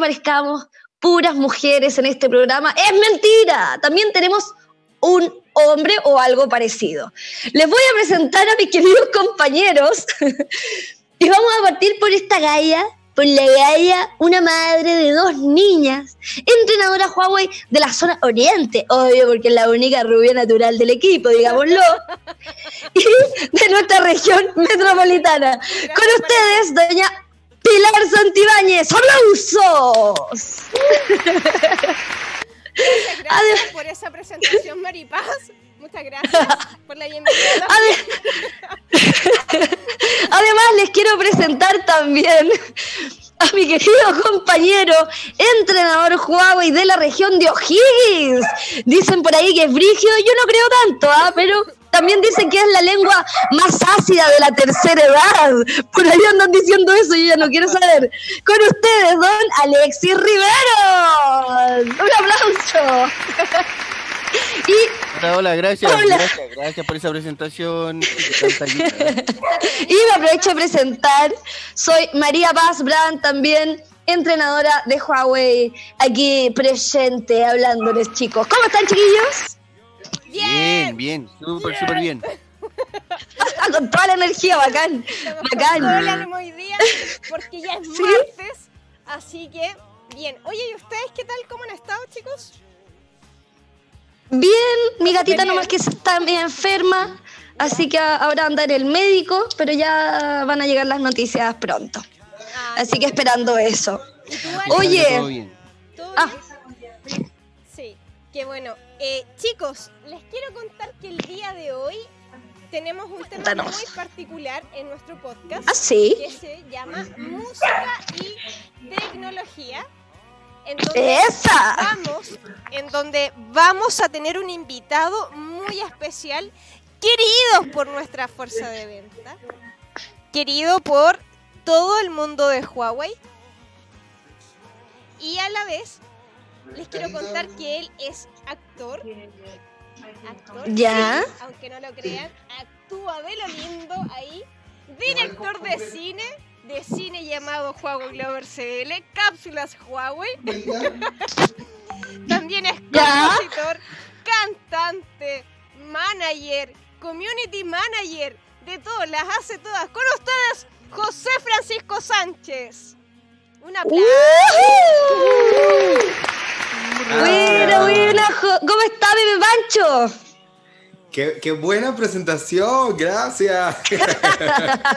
parezcamos puras mujeres en este programa, es mentira. También tenemos un hombre o algo parecido. Les voy a presentar a mis queridos compañeros y vamos a partir por esta galla por la galla, una madre de dos niñas, entrenadora Huawei de la zona oriente, obvio, porque es la única rubia natural del equipo, digámoslo, y de nuestra región metropolitana. Con ustedes, doña Pilar Santibáñez. ¡Aplausos! Muchas gracias por esa presentación, Maripaz. Muchas gracias por la bienvenida. Además, les quiero presentar también a mi querido compañero, entrenador Huawei de la región de O'Higgins. Dicen por ahí que es brigio, yo no creo tanto, ¿ah? pero también dicen que es la lengua más ácida de la tercera edad. Por ahí andan diciendo eso, yo ya no quiero saber. Con ustedes, don Alexis Rivero. Un aplauso. Y, hola, hola, gracias, gracias, gracias por esa presentación. y me aprovecho de presentar, soy María Paz Brand, también entrenadora de Huawei, aquí presente hablándoles chicos. ¿Cómo están chiquillos? Bien, bien, súper, súper bien. Con toda la energía, bacán. bacán. Todo el ánimo hoy día, porque ya es martes, así que bien. Oye, ¿y ustedes qué tal? ¿Cómo han estado, chicos? Bien, mi gatita nomás que está medio enferma, así que ahora anda en el médico, pero ya van a llegar las noticias pronto. Ah, así que esperando eso. Oye, ah. Sí, qué bueno. Eh, chicos, les quiero contar que el día de hoy tenemos un tema muy particular en nuestro podcast. ¿Ah, sí? Que se llama Música y Tecnología en donde ¡Esa! vamos, en donde vamos a tener un invitado muy especial, querido por nuestra fuerza de venta, querido por todo el mundo de Huawei. Y a la vez les quiero contar que él es actor. Actor, ¿Ya? aunque no lo crean, actúa de lo lindo ahí. Director de cine de cine llamado Huawei Glover CL, cápsulas Huawei. También es compositor, cantante, manager, community manager, de todas, las hace todas. Con ustedes, José Francisco Sánchez. Un aplauso. Buena, buena. ¿Cómo está, bebé Pancho? Qué, buena presentación, gracias.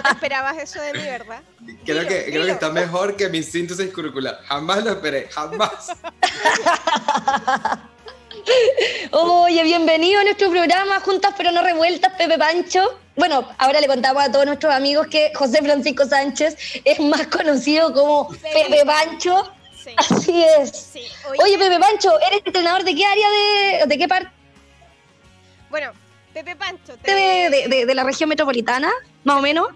No esperabas eso de mí, ¿verdad? Creo, que, creo que está mejor que mi síntesis curricular. Jamás lo esperé, jamás. Oye, bienvenido a nuestro programa Juntas pero no revueltas, Pepe Pancho. Bueno, ahora le contamos a todos nuestros amigos que José Francisco Sánchez es más conocido como Pepe, Pancho. Así es. oye, Pepe Pancho, ¿eres entrenador de qué área de, de qué parte? Bueno, Pepe Pancho. De, la región metropolitana, más o menos?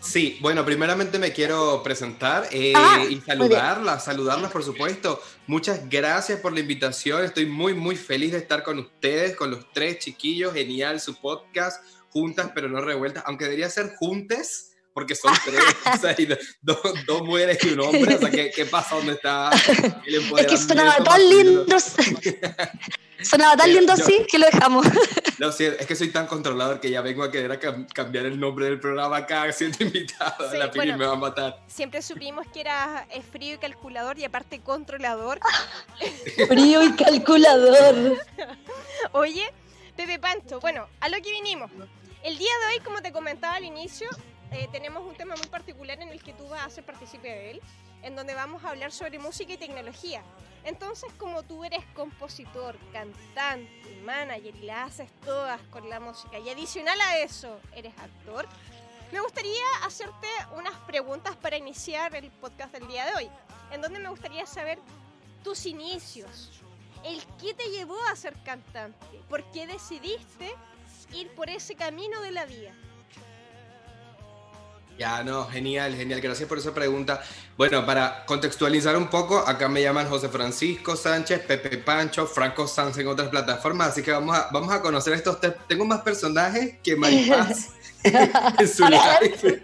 Sí, bueno, primeramente me quiero presentar eh, ah, y saludarlas, saludarlas por supuesto. Muchas gracias por la invitación, estoy muy, muy feliz de estar con ustedes, con los tres chiquillos, genial su podcast, juntas pero no revueltas, aunque debería ser juntes, porque son tres, o sea, dos, dos, mujeres y un hombre, o sea, ¿qué, qué pasa? ¿Dónde está el empoderamiento? Es que sonaba tan lindo. Sonaba tan lindo así que lo dejamos. No, sí, es que soy tan controlador que ya vengo a querer a cambiar el nombre del programa acá siendo invitado. la Pili me va a matar. Siempre supimos que era frío y calculador y aparte controlador. frío y calculador. Oye, Pepe Pancho, bueno, a lo que vinimos. El día de hoy, como te comentaba al inicio, eh, tenemos un tema muy particular en el que tú vas a ser partícipe de él, en donde vamos a hablar sobre música y tecnología. Entonces, como tú eres compositor, cantante, manager y las haces todas con la música, y adicional a eso, eres actor, me gustaría hacerte unas preguntas para iniciar el podcast del día de hoy, en donde me gustaría saber tus inicios, el qué te llevó a ser cantante, por qué decidiste ir por ese camino de la vida. Ya, no, genial, genial. Gracias por esa pregunta. Bueno, para contextualizar un poco, acá me llaman José Francisco Sánchez, Pepe Pancho, Franco Sanz en otras plataformas, así que vamos a, vamos a conocer estos tres. Tengo más personajes que Maripaz en su live.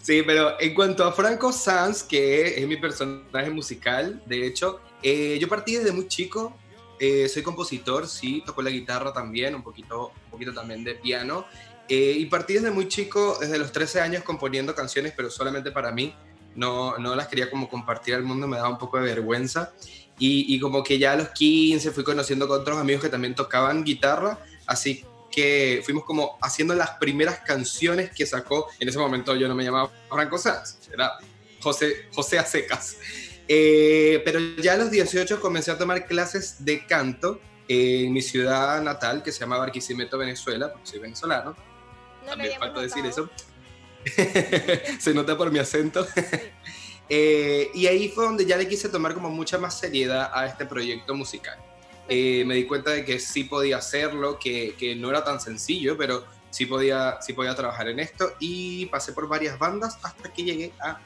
sí, pero en cuanto a Franco Sanz, que es, mi personaje musical, de hecho, eh, yo partí desde muy chico. Eh, soy compositor, sí, toco la guitarra también, un poquito, un poquito también de piano. Eh, y partí desde muy chico, desde los 13 años, componiendo canciones, pero solamente para mí. No, no las quería como compartir al mundo, me daba un poco de vergüenza. Y, y, como que ya a los 15 fui conociendo con otros amigos que también tocaban guitarra, así que fuimos como haciendo las primeras canciones que sacó, en ese momento yo no me llamaba Franco Sanz, era José, José Acecas. Eh, pero ya a los 18 comencé a tomar clases de canto en mi ciudad natal, que se llama Barquisimeto, Venezuela, porque soy venezolano también falta decir eso. Se nota por mi acento. Eh, y ahí fue donde ya le quise tomar como mucha más seriedad a este proyecto musical. Eh, me di cuenta de que sí podía hacerlo, que, que, no era tan sencillo, pero sí podía, sí podía trabajar en esto y pasé por varias bandas hasta que llegué a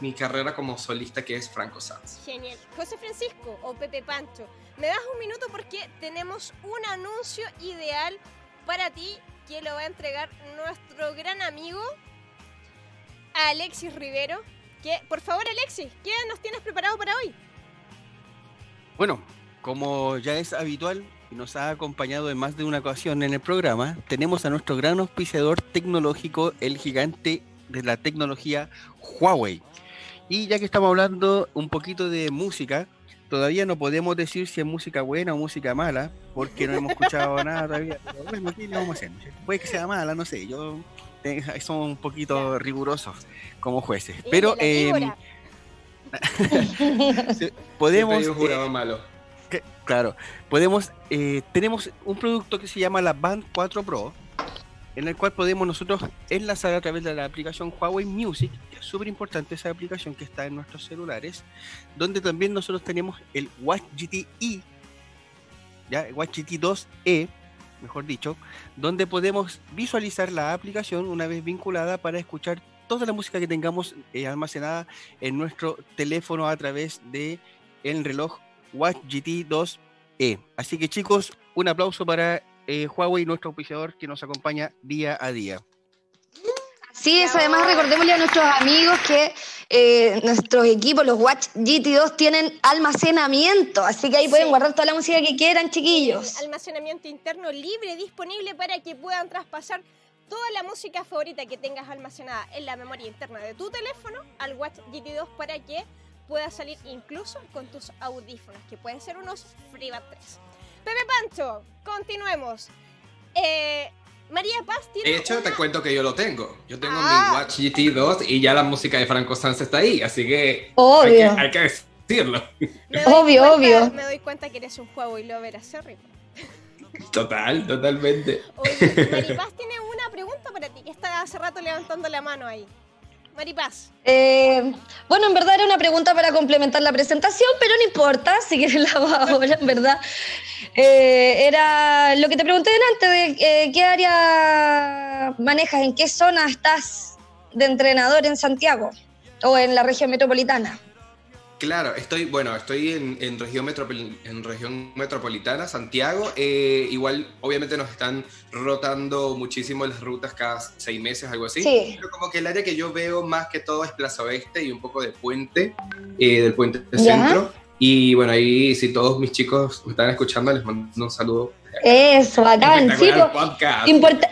mi carrera como solista que es Franco Sanz. Genial. José Francisco o Pepe Pancho, ¿me das un minuto porque tenemos un anuncio ideal para ti que lo va a entregar nuestro gran amigo Alexis Rivero. Que, por favor, Alexis, ¿qué nos tienes preparado para hoy? Bueno, como ya es habitual y nos ha acompañado en más de una ocasión en el programa, tenemos a nuestro gran auspiciador tecnológico, el gigante de la tecnología Huawei. Y ya que estamos hablando un poquito de música, todavía no podemos decir si es música buena o música mala, porque no hemos escuchado nada todavía. bueno, ¿qué le vamos a hacer? Puede que sea mala, no sé, yo somos un poquito rigurosos como jueces. Pero eh, podemos. Eh, malo. claro, podemos. Eh, tenemos un producto que se llama la Band 4 Pro en el cual podemos nosotros enlazar a través de la aplicación Huawei Music, que es súper importante esa aplicación que está en nuestros celulares, donde también nosotros tenemos el Watch GT E, ¿ya? Watch GT 2E, mejor dicho, donde podemos visualizar la aplicación una vez vinculada para escuchar toda la música que tengamos eh, almacenada en nuestro teléfono a través de el reloj Watch GT 2E. Así que chicos, un aplauso para eh, Huawei, nuestro auspiciador que nos acompaña día a día. Sí, es, además recordémosle a nuestros amigos que eh, nuestros equipos, los Watch GT2, tienen almacenamiento, así que ahí pueden guardar toda la música que quieran, chiquillos. Almacenamiento interno libre, disponible para que puedan traspasar toda la música favorita que tengas almacenada en la memoria interna de tu teléfono al Watch GT2 para que puedas salir incluso con tus audífonos, que pueden ser unos FreeBuds 3. Pepe Pancho, continuemos. Eh, María Paz tiene. De hecho, te cuento que yo lo tengo. Yo tengo mi ah. Watch GT2 y ya la música de Franco Sanz está ahí, así que. Obvio. Hay que, decirlo. Obvio, obvio. Me doy cuenta que eres un juego y lo verás acérrimo. Total, totalmente. Oye, Maripaz tiene una pregunta para ti, que está hace rato levantando la mano ahí. Maripaz. Eh, bueno, en verdad era una pregunta para complementar la presentación, pero no importa, si quieres la hago ahora, en verdad. Eh, era lo que te pregunté delante, de eh, qué área manejas, en qué zona estás de entrenador en Santiago o en la región metropolitana. Claro, estoy, bueno, estoy en, región, en región metropolitana, Santiago. Eh, igual, obviamente nos están rotando muchísimo las rutas cada seis meses, algo así. Sí. Pero como que el área que yo veo más que todo es Plaza Oeste y un poco de Puente, eh, del Puente de Centro. Y bueno, ahí si todos mis chicos me están escuchando, les mando un saludo. Eso, bacán. Sí,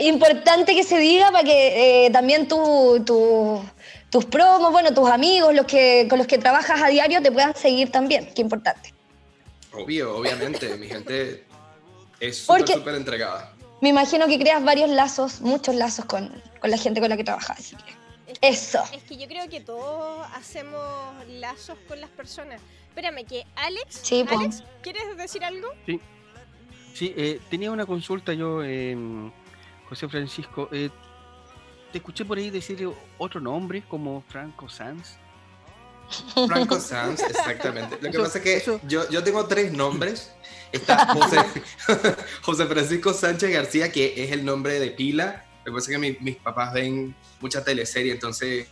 importante que se diga para que eh, también tú... tu tus promos, bueno, tus amigos, los que, con los que trabajas a diario te puedan seguir también, qué importante. Obvio, obviamente, mi gente es súper, súper entregada. Me imagino que creas varios lazos, muchos lazos con, la gente con la que trabajas. Eso. Es que yo creo que todos hacemos lazos con las personas. Espérame, que Alex, sí, Alex ¿quieres decir algo? Sí. Sí, eh, tenía una consulta yo, eh, José Francisco. Eh, te escuché por ahí decir otro nombre como Franco Sanz. Franco Sanz, exactamente. Lo que pasa es que yo, yo tengo tres nombres. Está José, José Francisco Sánchez García, que es el nombre de pila Lo que pasa es que mis papás ven mucha teleserie, entonces,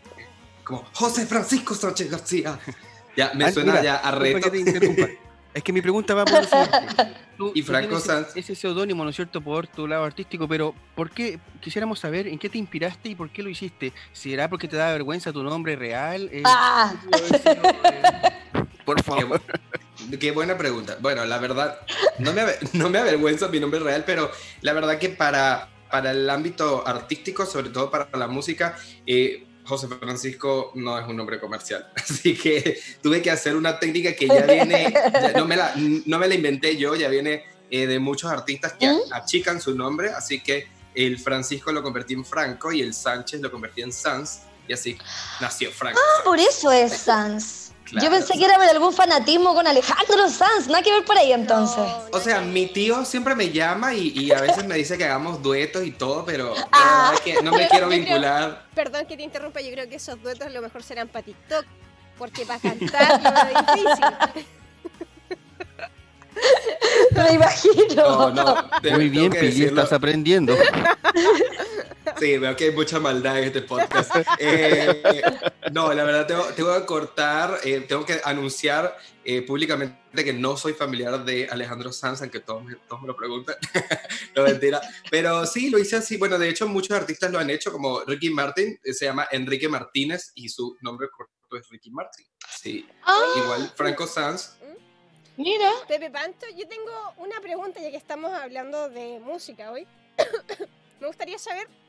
como José Francisco Sánchez García. Ya, me Ah, suena mira, ya a reto. que te. Es que mi pregunta va por lo siguiente. Tú- Y Franco Sanz. Ese seudónimo, ¿no es cierto?, por tu lado artístico, pero ¿por qué? Quisiéramos saber en qué te inspiraste y por qué lo hiciste. ¿Será porque te da vergüenza tu nombre real? Eh, Ah. ¿qué pudo haber sido, eh, por favor. qué buena pregunta. Bueno, la verdad, no me, no me avergüenza mi nombre real, pero la verdad que para, para el ámbito artístico, sobre todo para la música, eh, José Francisco no es un nombre comercial. Así que tuve que hacer una técnica que ya viene, ya no, me la, no me la inventé yo, ya viene eh, de muchos artistas que ¿Mm? achican su nombre, así que el Francisco lo convertí en Franco y el Sánchez lo convertí en Sanz, y así nació Franco. Ah, por eso es Sans. Claro. Yo pensé que era por algún fanatismo con Alejandro Sanz, nada que ver por ahí entonces. No, no O sea, mi tío siempre me llama y, y a veces me dice que hagamos duetos y todo, pero Ah. verdad es que no me quiero vincular. Perdón que te interrumpa, yo creo que esos duetos lo mejor serán para TikTok, porque para cantar lo es difícil. Me imagino. No, no. Muy bien, Pili, estás aprendiendo. Sí, veo que hay mucha maldad en este podcast. Eh, no, la verdad tengo, tengo que cortar, eh, tengo que anunciar eh, públicamente que no soy familiar de Alejandro Sanz, aunque todos me, todos me lo preguntan. no, mentira. Pero sí, lo hice así. Bueno, de hecho, muchos artistas lo han hecho, como Ricky Martin, se llama Enrique Martínez y su nombre corto es Ricky Martin. Sí. Ah, Igual Franco Sanz. mira. Pepe Panto, yo tengo una pregunta ya que estamos hablando de música hoy. me gustaría saber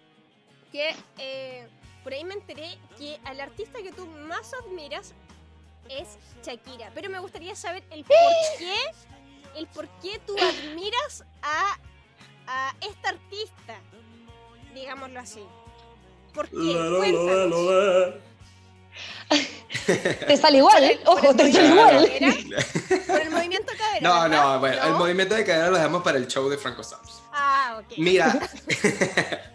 que eh, por ahí me enteré que al artista que tú más admiras es Shakira, pero me gustaría saber el por qué, el por qué tú admiras a, a esta artista, digámoslo así. ¿Por qué? Cuéntanos. Te sale igual, ¿eh? Ojo, te sale igual. Por el movimiento de cadera. No, ¿verdad? no, bueno, el movimiento de cadera lo dejamos para el show de Franco Sanz. Ah, ok. Mira,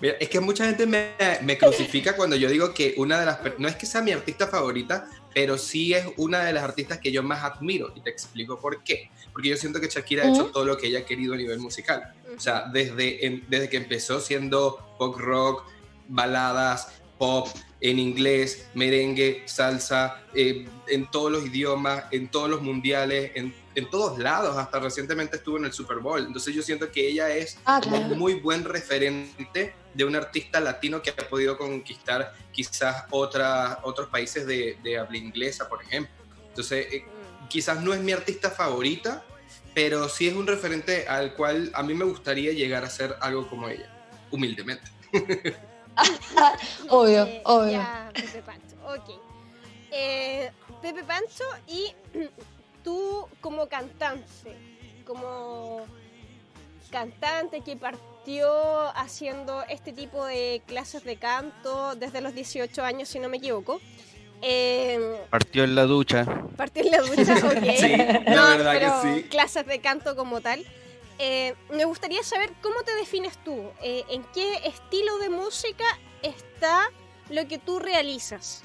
mira, es que mucha gente me, me crucifica cuando yo digo que una de las, no es que sea mi artista favorita, pero sí es una de las artistas que yo más admiro y te explico por qué. Porque yo siento que Shakira ha hecho todo lo que ella ha querido a nivel musical. O sea, desde, en- desde que empezó siendo pop rock, baladas, pop en inglés, merengue, salsa, eh, en todos los idiomas, en todos los mundiales, en, en todos lados, hasta recientemente estuvo en el Super Bowl. Entonces yo siento que ella es Ah, como un muy buen referente de un artista latino que ha podido conquistar quizás otra, otros países de, de habla inglesa, por ejemplo. Entonces, eh, Mm. quizás no es mi artista favorita, pero sí es un referente al cual a mí me gustaría llegar a ser algo como ella, humildemente. Obvio, Eh, obvio. Ya, Pepe Pancho, ok. Eh, Pepe Pancho, y tú como cantante, como cantante que partió haciendo este tipo de clases de canto desde los 18 años, si no me equivoco. eh, Partió en la ducha. partió en la ducha, ok. Sí, la No, verdad pero que sí. Clases de canto como tal. Eh, me gustaría saber cómo te defines tú, eh, en qué estilo de música está lo que tú realizas.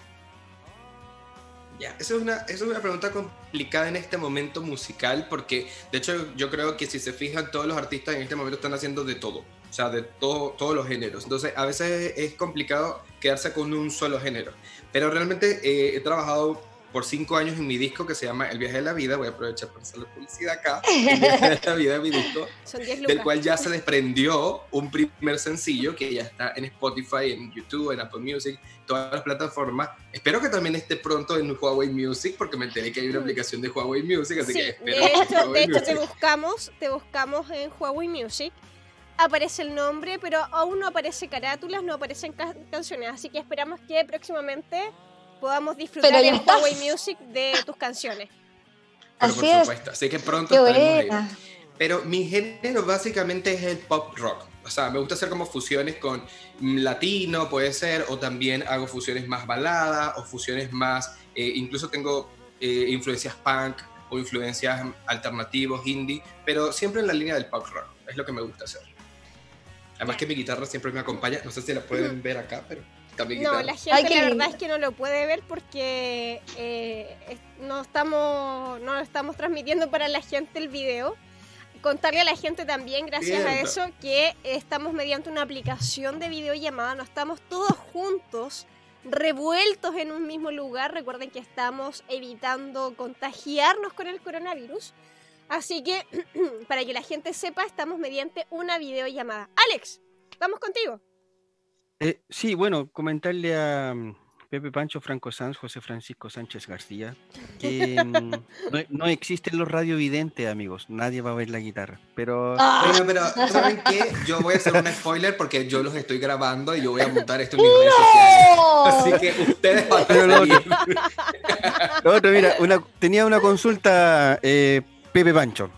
Ya, esa es, una, esa es una pregunta complicada en este momento musical porque de hecho yo creo que si se fijan todos los artistas en este momento están haciendo de todo, o sea, de todo, todos los géneros. Entonces a veces es complicado quedarse con un solo género. Pero realmente eh, he trabajado por cinco años en mi disco que se llama El viaje de la vida, voy a aprovechar para hacer la publicidad acá, El viaje de la vida de mi disco, Son 10 del lucas. cual ya se desprendió un primer sencillo que ya está en Spotify, en YouTube, en Apple Music, todas las plataformas. Espero que también esté pronto en Huawei Music, porque me enteré que hay una aplicación de Huawei Music, así Sí, que de espero que hecho, de hecho te buscamos, te buscamos en Huawei Music. Aparece el nombre, pero aún no aparece carátulas, no aparecen ca- canciones. Así que esperamos que próximamente podamos disfrutar Pero ya en estás. Huawei Music de tus canciones. Pero Así por es. supuesto, así que pronto Qué estaremos. Pero mi género básicamente es el pop rock. O sea, me gusta hacer como fusiones con latino, puede ser, o también hago fusiones más baladas, o fusiones más, eh, incluso tengo eh, influencias punk o influencias alternativos, indie, pero siempre en la línea del pop rock. Es lo que me gusta hacer. Además que mi guitarra siempre me acompaña. No sé si la pueden ver acá, pero No, la gente Ay, la lindo. verdad es que no lo puede ver porque eh, es- no estamos no lo estamos transmitiendo para la gente el video. contarle a la gente también, gracias a eso, que estamos mediante una aplicación de videollamada, no estamos todos juntos, revueltos en un mismo lugar. Recuerden que estamos evitando contagiarnos con el coronavirus. Así que, para que la gente sepa, estamos mediante una videollamada. Alex, vamos contigo. Eh, sí, bueno, comentarle a mm, Pepe Pancho, Franco Sanz, José Francisco Sánchez García, que mm, no, existen los radiovidentes, amigos. Nadie va a ver la guitarra. Pero. Ah. pero ¿saben qué? Yo voy a hacer un spoiler porque yo los estoy grabando y yo voy a montar esto en mis redes sociales. Así que ustedes van a lo otro, mira, tenía una consulta, eh, Pepe Pancho.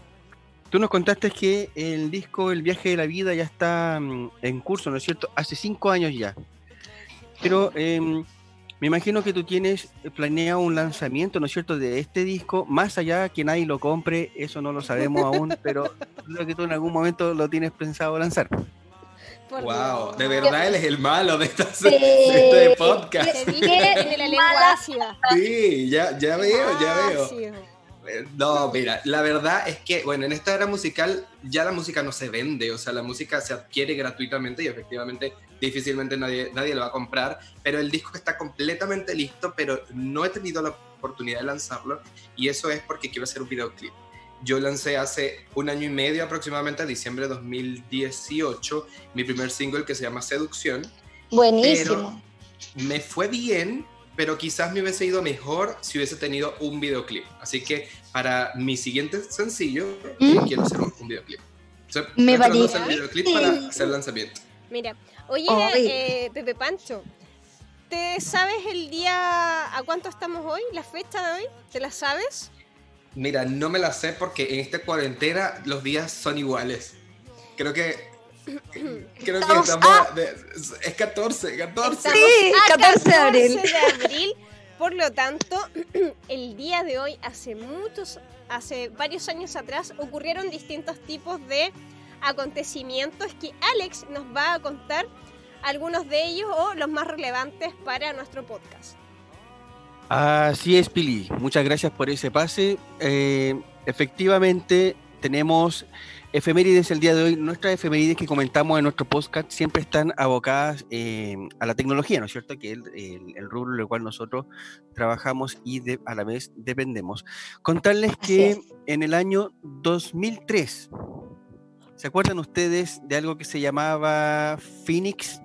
Tú nos contaste que el disco El viaje de la vida ya está mm, en curso, ¿no es cierto? Hace cinco años ya. Pero em, me imagino que tú tienes planeado un lanzamiento, ¿no es cierto?, de este disco, más allá que nadie lo compre, eso no lo sabemos aún, pero creo que tú en algún momento lo tienes pensado lanzar. wow, de verdad él es el malo de, esta, este podcast. Tiene la lengua ácida. Sí, ya, ya veo, ya veo. No, mira, la verdad es que, bueno, en esta era musical ya la música no se vende, o sea, la música se adquiere gratuitamente y efectivamente difícilmente nadie, nadie lo va a comprar, pero el disco está completamente listo, pero no he tenido la oportunidad de lanzarlo y eso es porque quiero hacer un videoclip. Yo lancé hace un año y medio aproximadamente, diciembre de 2018, mi primer single que se llama Seducción. Buenísimo. me fue bien, pero quizás me hubiese ido mejor si hubiese tenido un videoclip. Así que para mi siguiente sencillo, ¿Mm? quiero hacer un, videoclip. me va a hacer videoclip para hacer lanzamiento. Mira, oye, eh, Pepe Pancho, ¿te sabes el día a cuánto estamos hoy? ¿La fecha de hoy? ¿Te la sabes? Mira, no me la sé porque en esta cuarentena los días son iguales. Creo que Creo que estamos. es 14, 14. Sí, 14 de abril. de abril. Por lo tanto, el día de hoy, hace muchos, hace varios años atrás, ocurrieron distintos tipos de acontecimientos que Alex nos va a contar algunos de ellos o los más relevantes para nuestro podcast. Así es, Pili. Muchas gracias por ese pase. Eh, efectivamente, tenemos efemérides el día de hoy, nuestras efemérides que comentamos en nuestro podcast siempre están abocadas eh, a la tecnología, ¿no es cierto? Que es el, rubro en el cual nosotros trabajamos y a la vez dependemos. Contarles que en el año 2003, ¿se acuerdan ustedes de algo que se llamaba Phoenix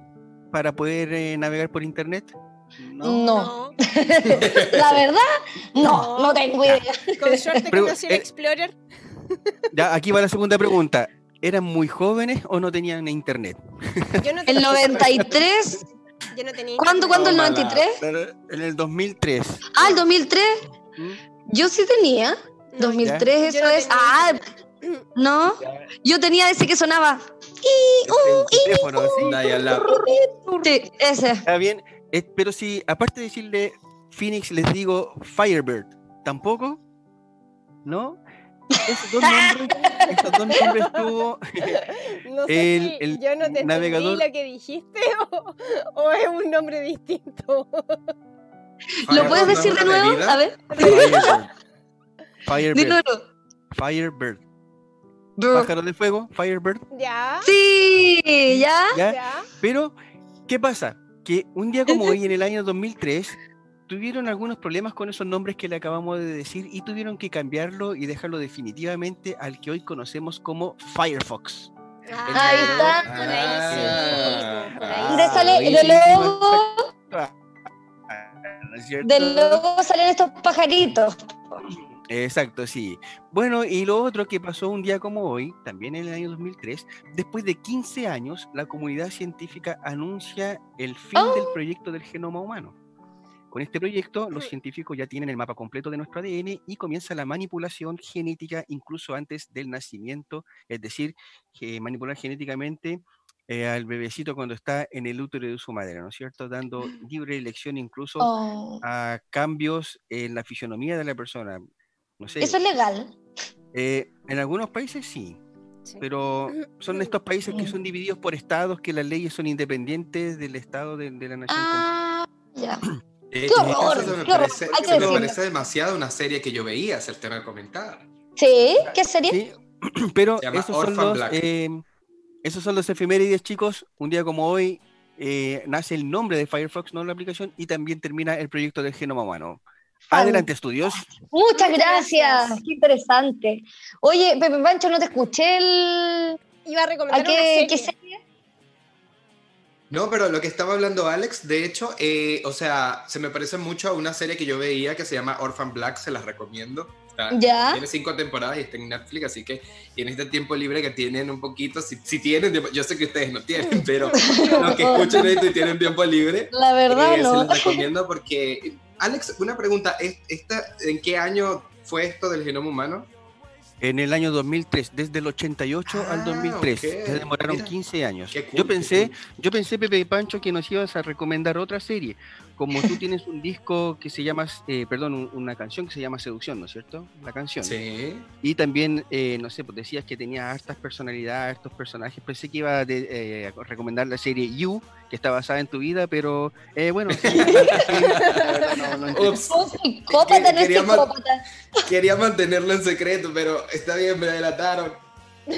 para poder eh, navegar por Internet? No. la verdad, no, no, tengo idea. Con suerte conocí el eh, Explorer. Ya, aquí va la segunda pregunta. ¿Eran muy jóvenes o no tenían internet? el 93. Yo no tenía ¿Cuándo, ¿cuándo el 93? En el 2003. Ah, el 2003. ¿Mm? Yo sí tenía. 2003, eso es. Ah, no. Yo tenía ese que sonaba. Y, uh, sí, ese. Está bien, eh, pero si aparte de decirle Phoenix les digo Firebird, ¿tampoco? ¿No? Esos dos nombres, esos dos nombres tuvo no sé el, el yo no te navegador... lo que dijiste o, o, es un nombre distinto. ¿Lo puedes decir de nuevo? A ver. Firebird. Firebird. Pájaro de fuego, Firebird. Ya. Sí, ¿ya? ¿ya? Pero, ¿qué pasa? Que un día como hoy, en el año 2003, tuvieron algunos problemas con esos nombres que le acabamos de decir y tuvieron que cambiarlo y dejarlo definitivamente al que hoy conocemos como Firefox. Ah, ahí está. Por ahí sí. Por ahí. sale de logo. Del logo salen estos pajaritos. Exacto, sí. Bueno, y lo otro que pasó un día como hoy, también en el año 2003, después de 15 años, la comunidad científica anuncia el fin del oh. proyecto del genoma humano. Con este proyecto, los científicos ya tienen el mapa completo de nuestro ADN y comienza la manipulación genética incluso antes del nacimiento, es decir, que manipular genéticamente eh, al bebecito cuando está en el útero de su madre, ¿no es cierto? Dando libre elección incluso oh. a cambios en la fisionomía de la persona. No sé, ¿Eso es legal? Eh, en algunos países sí, pero son estos países que son divididos por estados, que las leyes son independientes del estado de, la nación. Ah, ya. ¡Qué horror! Eso me, parece, me parece, demasiado una serie que yo veía, es el tema de comentar. ¿Sí? ¿Qué serie? Pero esos son, los, eh, esos son los efemérides, chicos. Un día como hoy eh, nace el nombre de Firefox, no la aplicación, y también termina el proyecto del genoma humano. Adelante, estudios. Muchas gracias. Qué interesante. Oye, Pepe Pancho, no te escuché el. Iba a recomendar qué, ¿qué serie? No, pero lo que estaba hablando Alex, de hecho, eh, o sea, se me parece mucho a una serie que yo veía que se llama Orphan Black, se las recomiendo. ¿Ya? Tiene cinco temporadas y está en Netflix, así que en este tiempo libre que tienen un poquito, si, si tienen, yo sé que ustedes no tienen, pero los que escuchan esto y tienen tiempo libre, la verdad eh, no. se las recomiendo porque, Alex, una pregunta, ¿esta, ¿en qué año fue esto del genoma humano? En el año 2003, desde el 88 al 2003. Ah, Se demoraron 15 años. yo pensé, yo pensé, Pepe Pancho, que nos ibas a recomendar otra serie, como tú tienes un disco que se llama, eh, perdón, una canción que se llama Seducción, ¿no es cierto? La canción. Sí. Y también, eh, no sé, pues decías que tenía hartas personalidades, estos personajes. Pensé que iba eh, a recomendar la serie You, que está basada en tu vida, pero bueno. quería, mantenerlo en secreto, pero está bien, me adelantaron.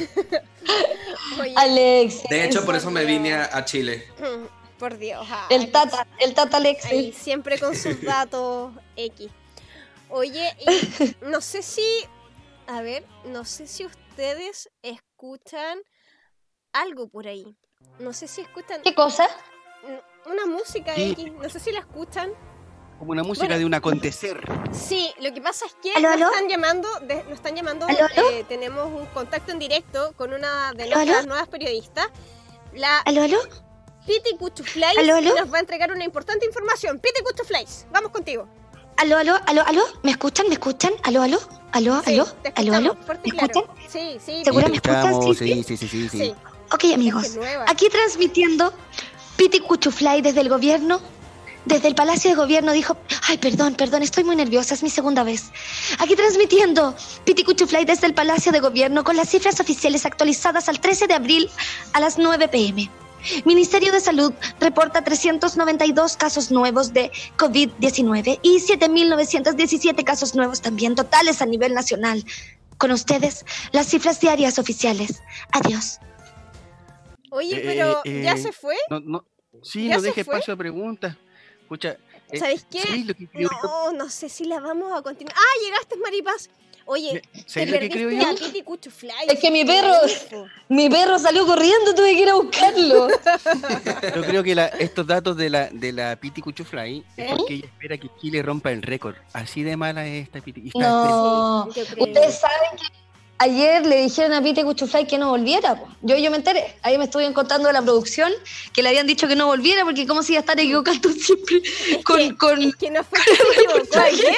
Alex. De hecho, por eso me vine a Chile. Por Dios. el Tata, el Tata Alexis. siempre con sus datos X. Oye, no sé si, a ver, no sé si ustedes escuchan algo por ahí. No sé si escuchan. ¿Qué cosa? Una música X, no sé si la escuchan. Como una música de un acontecer. Sí, lo que pasa es que nos están llamando, nos están llamando, eh, tenemos un contacto en directo con una de nuestras nuevas periodistas. La, ¿Aló, aló? Piti Cuchuflais nos va a entregar una importante información. Piti Cuchuflais, vamos contigo. Aló, aló, aló, aló, ¿me escuchan? ¿Me escuchan? Aló, aló, aló, aló, aló, aló. ¿Me escuchan? Sí, sí. ¿Segura me escuchan? Sí, sí, sí, sí, sí. Ok, amigos, aquí transmitiendo Piti Cuchuflay desde el gobierno desde el Palacio de Gobierno dijo, ay, perdón, perdón, estoy muy nerviosa, es mi segunda vez. Aquí transmitiendo Piti Cuchuflay desde el Palacio de Gobierno con las cifras oficiales actualizadas al 13 de abril a las 9 pm. Ministerio de Salud reporta 392 casos nuevos de COVID-19 y 7.917 casos nuevos también totales a nivel nacional. Con ustedes, las cifras diarias oficiales. Adiós. Oye, eh, pero eh, ¿ya se fue? No, Sí, no deje espacio a preguntas. Escucha. Eh, ¿Sabéis qué? no, no sé si la vamos a continuar. ¡Ah, llegaste, Maripaz! Oye, te perdiste a Piti Cuchufly. Es que mi perro, mi perro salió corriendo, tuve que ir a buscarlo. Yo creo que estos datos de la, de la Piti Cuchufly es ¿Eh? porque ella espera que Chile rompa el récord. Así de mala es esta Piti. No, ustedes saben que ayer le dijeron a Pete Cuchuflay que no volviera. Yo, yo me enteré. Ahí me estuvieron contando de la producción que le habían dicho que no volviera porque cómo se iba a estar equivocando siempre con... Es que, con... Es que no fue que se equivocó ayer.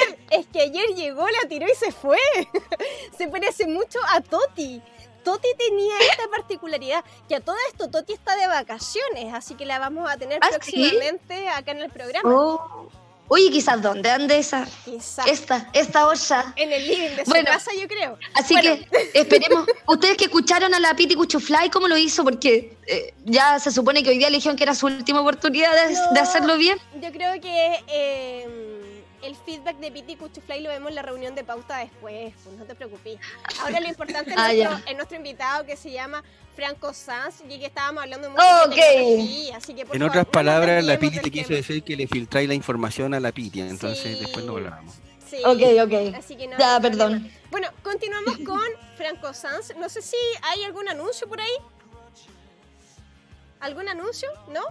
Ayer llegó, la tiró y se fue. se parece mucho a Toti. Toti tenía esta particularidad, que a todo esto Toti está de vacaciones, así que la vamos a tener ¿Ah, próximamente acá en el programa. Oh. Oye, quizás dónde ande esa. Quizás. Esta, esta olla. En el living de su casa, yo creo. Así que esperemos. Ustedes que escucharon a la Piti Cuchufly, ¿cómo lo hizo? Porque eh, ya se supone que hoy día eligieron que era su última oportunidad de, hacerlo bien. Yo creo que eh, el feedback de Piti Cuchufly lo vemos en la reunión de pauta después, pues no te preocupes. Ahora lo importante es, ah, nuestro, nuestro invitado que se llama Franco Sanz y que estábamos hablando de mucha okay. así que En otras palabras, la Piti te quiso decir que le filtráis la información a la Piti, entonces después no hablamos. Sí. Ok, ok. Así que no, ya, perdón. Bueno, continuamos con Franco Sanz. No sé si hay algún anuncio por ahí. ¿Algún anuncio? ¿No?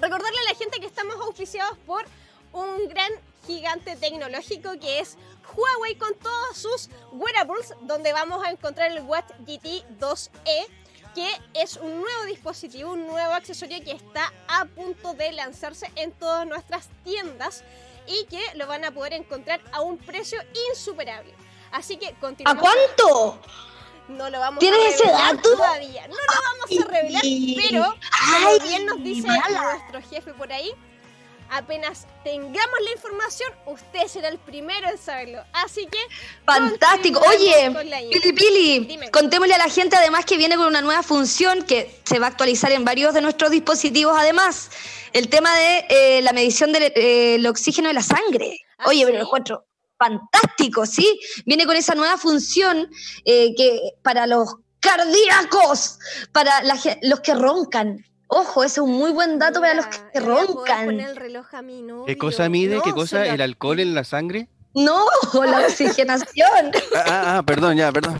Recordarle a la gente que estamos auspiciados por un gran gigante tecnológico que es Huawei con todos sus wearables, donde vamos a encontrar el Watch GT 2e, que es un nuevo dispositivo, un nuevo accesorio que está a punto de lanzarse en todas nuestras tiendas y que lo van a poder encontrar a un precio insuperable. Así que continuamos. ¿A cuánto? No lo vamos a revelar ese dato? todavía. No lo vamos a revelar, pero como bien nos dice nuestro jefe por ahí, apenas tengamos la información, usted será el primero en saberlo. Así que. ¡Fantástico! Oye, Pili Pili, contémosle a la gente además que viene con una nueva función que se va a actualizar en varios de nuestros dispositivos, además. El tema de eh, la medición del eh, oxígeno de la sangre. Oye, pero lo encuentro fantástico, ¿sí? Viene con esa nueva función eh, que para los cardíacos, para los que roncan. Ojo, ese es un muy buen dato para los que roncan. el reloj a mí, ¿no? ¿Qué cosa mide? ¿Qué cosa? ¿El alcohol en la sangre? No, la oxigenación. Ah, ah, ah, perdón, ya, perdón.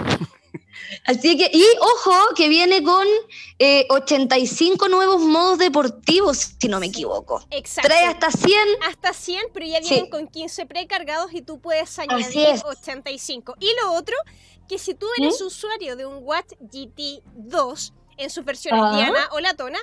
Así que, y ojo, que viene con 85 eh, nuevos modos deportivos, si no me equivoco. Exacto. Trae hasta 100. Hasta 100, pero ya vienen con 15 precargados y tú puedes añadir 85. Y lo otro, que si tú eres ¿Mm? usuario de un Watch GT 2, en sus versiones ah. Diana o Latona,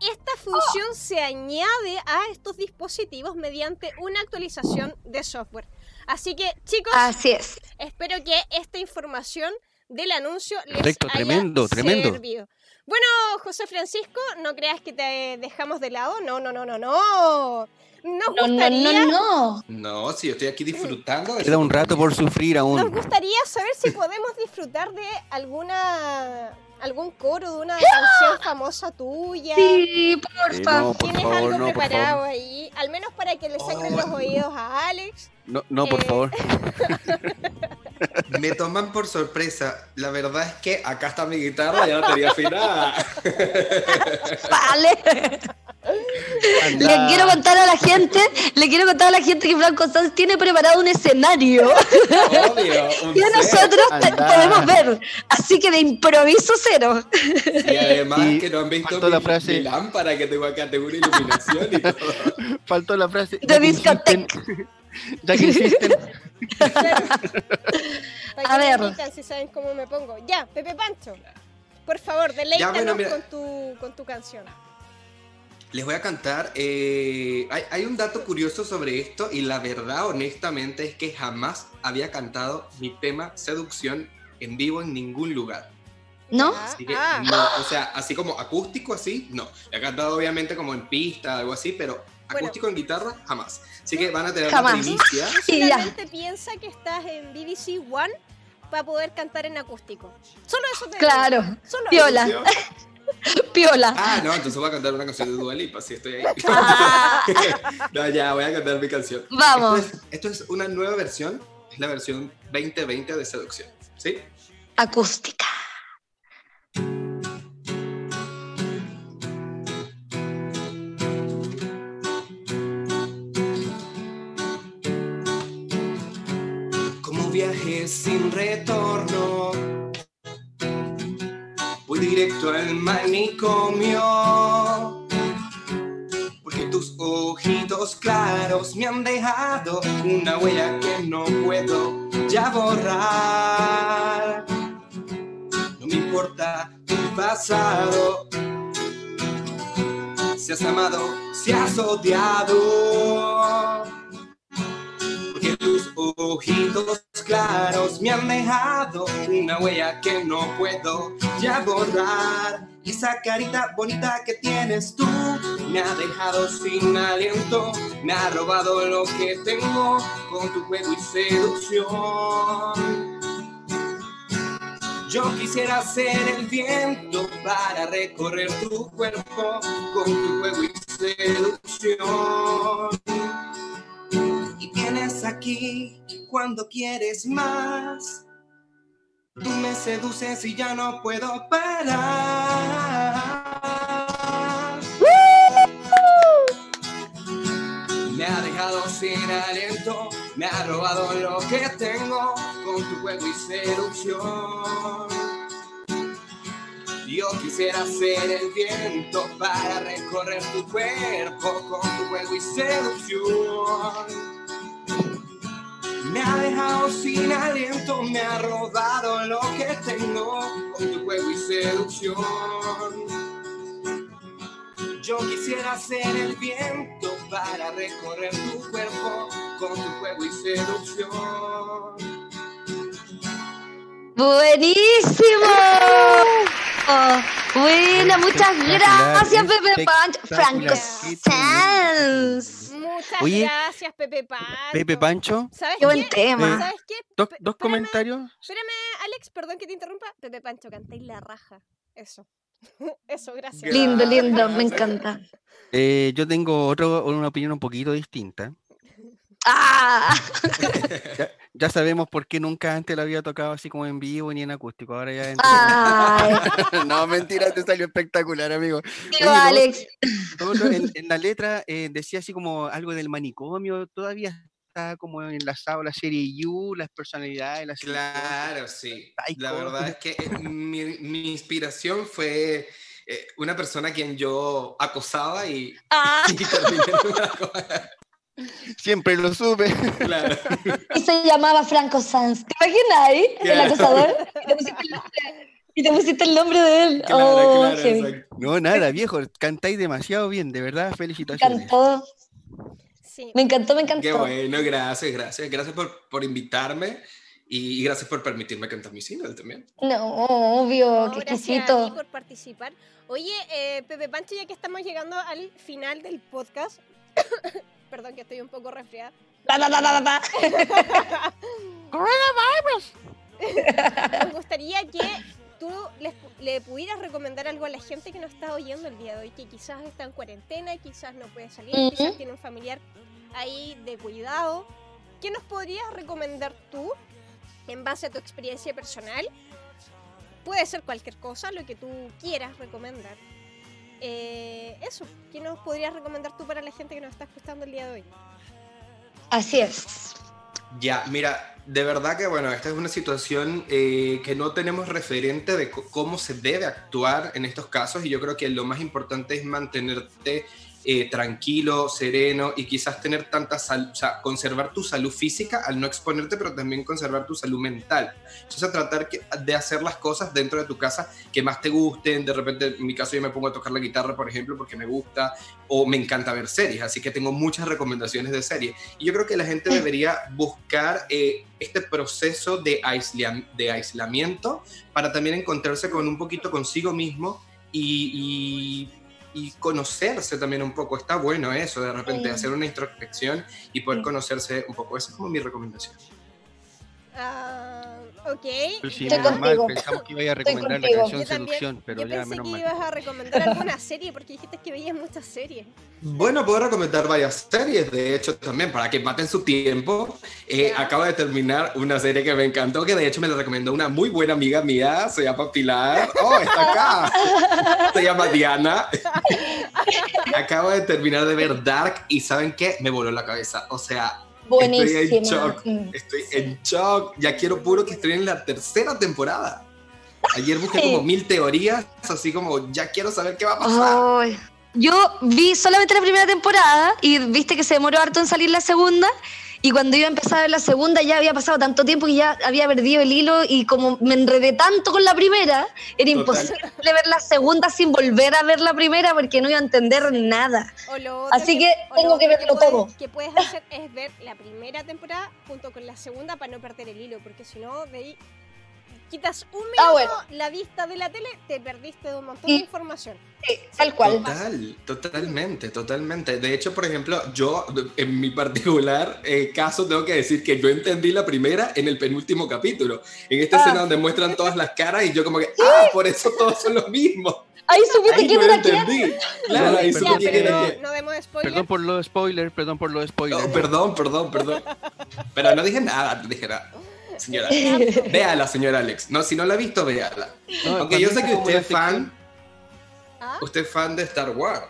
esta función se añade a estos dispositivos mediante una actualización de software. Así que, chicos, Así es. espero que esta información del anuncio les Correcto, haya tremendo, tremendo. servido. Bueno, José Francisco, no creas que te dejamos de lado. No, no, no, no, no. Nos gustaría... no, no, no. No, si yo estoy aquí disfrutando. Queda un rato por sufrir aún. Nos gustaría saber si podemos disfrutar de alguna algún coro de una canción famosa tuya. Sí, porfa. ¿Tienes algo preparado ahí? Al menos para que le saquen los oídos a Alex. No, no, por eh, favor. Me toman por sorpresa. La verdad es que acá está mi guitarra, ya no tenía afinada. Vale. Le quiero contar a la gente, le quiero contar a la gente que Franco Sanz tiene preparado un escenario Obvio, que nosotros podemos ver. Así que de improviso cero. Y además que no han visto la frase, mi lámpara que tengo acá, tengo una iluminación y todo. Faltó la frase. De discoteca. Ya que insisten. a ver. si saben cómo me pongo. Ya, Pepe Pancho. Por favor, deleítanos con, tu, con tu canción. Les voy a cantar. Eh, hay, un dato curioso sobre esto y la verdad, honestamente, es que jamás había cantado mi tema Seducción en vivo en ningún lugar. ¿No? Ah. o sea, así como acústico, así, no. He cantado obviamente como en pista, algo así, pero acústico en guitarra, jamás. Así que van a tener jamás. una primicia. Solamente piensa que estás en BBC One para poder cantar en acústico. Solo eso te Claro. Solo Piola. Piola. Ah, no, entonces voy a cantar una canción de Dua Lipa, si estoy ahí. Ah. no, ya, voy a cantar mi canción. Vamos. Esto es, una nueva versión, es la versión 2020 de Seducción, ¿sí? Acústica. Como viaje sin retorno directo al manicomio. Porque tus ojitos claros me han dejado una huella que no puedo ya borrar. No me importa tu pasado, si has amado, si has odiado tus ojitos claros me han dejado una huella que no puedo ya borrar. Esa carita bonita que tienes tú me ha dejado sin aliento, me ha robado lo que tengo con tu juego y seducción. Yo quisiera ser el viento para recorrer tu cuerpo con tu juego y seducción y vienes aquí cuando quieres más. Tú me seduces y ya no puedo parar. Me ha dejado sin aliento, me ha robado lo que tengo con tu juego y seducción. Yo quisiera ser el viento para recorrer tu cuerpo con tu juego y seducción. Me ha dejado sin aliento, me ha robado lo que tengo con tu juego y seducción. Yo quisiera ser el viento para recorrer tu cuerpo con tu juego y seducción. Buenísimo. Oh, buena, muchas gracias, Pepe Pancho. Franco Sanz. Muchas gracias, Pepe Pancho. Pepe Pancho. ¿Sabes qué buen tema. ¿Sabes qué? Dos, comentarios. Espérame, Alex, perdón que te interrumpa. Pepe Pancho, cantéis la raja. Eso. Eso, gracias. Lindo, lindo, me encanta. Eh, yo tengo otro, una opinión un poquito distinta. ¡Ah! ya, sabemos por qué nunca antes lo había tocado así como en vivo ni en acústico. Ahora ya no, mentira, te salió espectacular, amigo. Alex. en, la letra eh, decía así como algo del manicomio. Todavía está como enlazado la serie You, las personalidades. Las claro, sí. La verdad es que eh, mi, mi inspiración fue eh, una persona a quien yo acosaba y, ah. Siempre lo sube. Claro. Y se llamaba Franco Sanz. ¿Te imaginas ahí? El acosador. Y te, pusiste el nombre de él. oh, no, nada, viejo. Cantáis demasiado bien, de verdad. Felicitaciones. Me encantó. Sí. Me encantó, me encantó. Qué bueno, gracias, gracias. Gracias por, por invitarme. Y, gracias por permitirme cantar mi single también. No, obvio, qué Gracias a ti por participar. Oye, eh, Pepe Pancho, ya que estamos llegando al final del podcast, perdón que estoy un poco resfriada. Coronavirus. Me gustaría que tú le pudieras recomendar algo a la gente que nos está oyendo el día de hoy, que quizás está en cuarentena, quizás no puede salir, quizás tiene un familiar ahí de cuidado. ¿Qué nos podrías recomendar tú en base a tu experiencia personal. Puede ser cualquier cosa, lo que tú quieras recomendar. Eh, eso, ¿qué nos podrías recomendar tú para la gente que nos está escuchando el día de hoy? Así es. Ya, mira, de verdad que bueno, esta es una situación eh, que no tenemos referente de cómo se debe actuar en estos casos y yo creo que lo más importante es mantenerte eh, tranquilo, sereno y quizás tener tanta salud, o sea, conservar tu salud física al no exponerte, pero también conservar tu salud mental. Entonces, tratar de hacer las cosas dentro de tu casa que más te gusten. De repente, en mi caso, yo me pongo a tocar la guitarra, por ejemplo, porque me gusta o me encanta ver series, así que tengo muchas recomendaciones de series. Y yo creo que la gente debería buscar eh, este proceso de, de aislamiento para también encontrarse con un poquito consigo mismo y y conocerse también un poco. Está bueno eso, de repente, hacer una introspección y poder conocerse un poco. Esa es como mi recomendación. Ah, ok. Pues sí, normal, pensamos que iba a recomendar la canción Seducción, pero yo ya pensé que ibas a recomendar alguna serie porque dijiste que veías muchas series. Bueno, puedo recomendar varias series, de hecho, también, para que maten su tiempo. Eh, acabo de terminar una serie que me encantó, que de hecho me la recomendó una muy buena amiga mía, se llama Pilar. ¡Oh, está acá! Se llama Diana. acabo de terminar de ver Dark y ¿saben qué? Me voló la cabeza. O sea, Buenísimo. Estoy en shock. Estoy en shock. Ya quiero puro que estén en la tercera temporada. Ayer busqué como mil teorías, así como ya quiero saber qué va a pasar. yo vi solamente la primera temporada y viste que se demoró harto en salir la segunda. Y cuando iba a empezar a ver la segunda ya había pasado tanto tiempo que ya había perdido el hilo y como me enredé tanto con la primera, era imposible ver la segunda sin volver a ver la primera porque no iba a entender nada. Así que, tengo que verlo todo. Lo que puedes hacer es ver la primera temporada junto con la segunda para no perder el hilo, porque si no, de ahí quitas un ah, minuto la vista de la tele, te perdiste de un montón de información. Sí, tal cual. Total, totalmente, totalmente. De hecho, por ejemplo, yo en mi particular eh, caso tengo que decir que yo entendí la primera en el penúltimo capítulo. En esta ah. escena donde muestran todas las caras y yo como que, ah, por eso todos son los mismos. Ahí supiste quién era quién. Claro, ahí supiste quién era quién. No demos spoiler. Perdón por los spoilers, perdón por los spoilers. perdón, perdón, perdón. Pero no dije nada, dije nada señora Véala, señora Alex. No, si no la ha visto, véala. Aunque yo sé que usted es fan. ¿Ah? Usted es fan de Star Wars.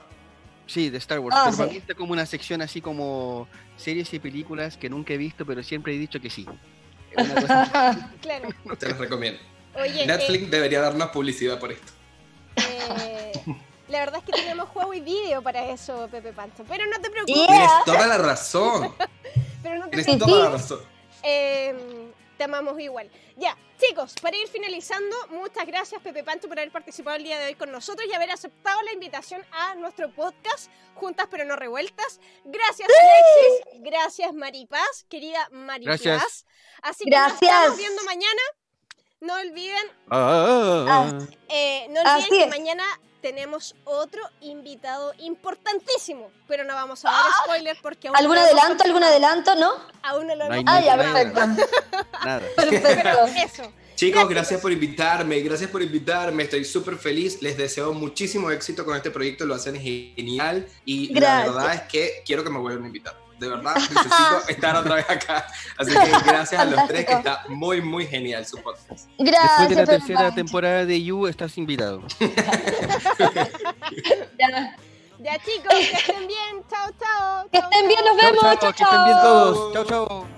Sí, de Star Wars. Ah, pero sí. como una sección así como series y películas que nunca he visto, pero siempre he dicho que sí. claro. Te las recomiendo. Netflix eh, debería darnos publicidad por esto. Eh, la verdad es que tenemos juego y video para eso, Pepe Pancho. Pero no te preocupes. Tienes toda la razón. pero no te Tienes toda la razón. Eh, te amamos igual. Ya, chicos, para ir finalizando, muchas gracias Pepe Pancho por haber participado el día de hoy con nosotros y haber aceptado la invitación a nuestro podcast, Juntas pero no revueltas. Gracias Alexis, gracias Maripaz, querida Maripaz. Así que gracias. nos estamos viendo mañana. No olviden, ah, ah. eh, no olviden que mañana tenemos otro invitado importantísimo, pero no vamos a dar ¡Ah! spoiler porque aún ¿Algún adelanto, algún adelanto, no? Aún no lo no Ah, ya, perfecto. Nada. Perfecto. eso. Chicos, gracias por invitarme, gracias por invitarme, estoy súper feliz, les deseo muchísimo éxito con este proyecto, lo hacen genial y la verdad es que quiero que me vuelvan a invitar. De verdad necesito estar otra vez acá. Así que gracias a los tres, que está muy, muy genial su podcast. Gracias. Después de la tercera temporada de You, estás invitado. Ya. Ya chicos, que estén bien. Chao, chao. Que estén bien, nos vemos. Chao, Chao, que estén bien todos. Chao, chao.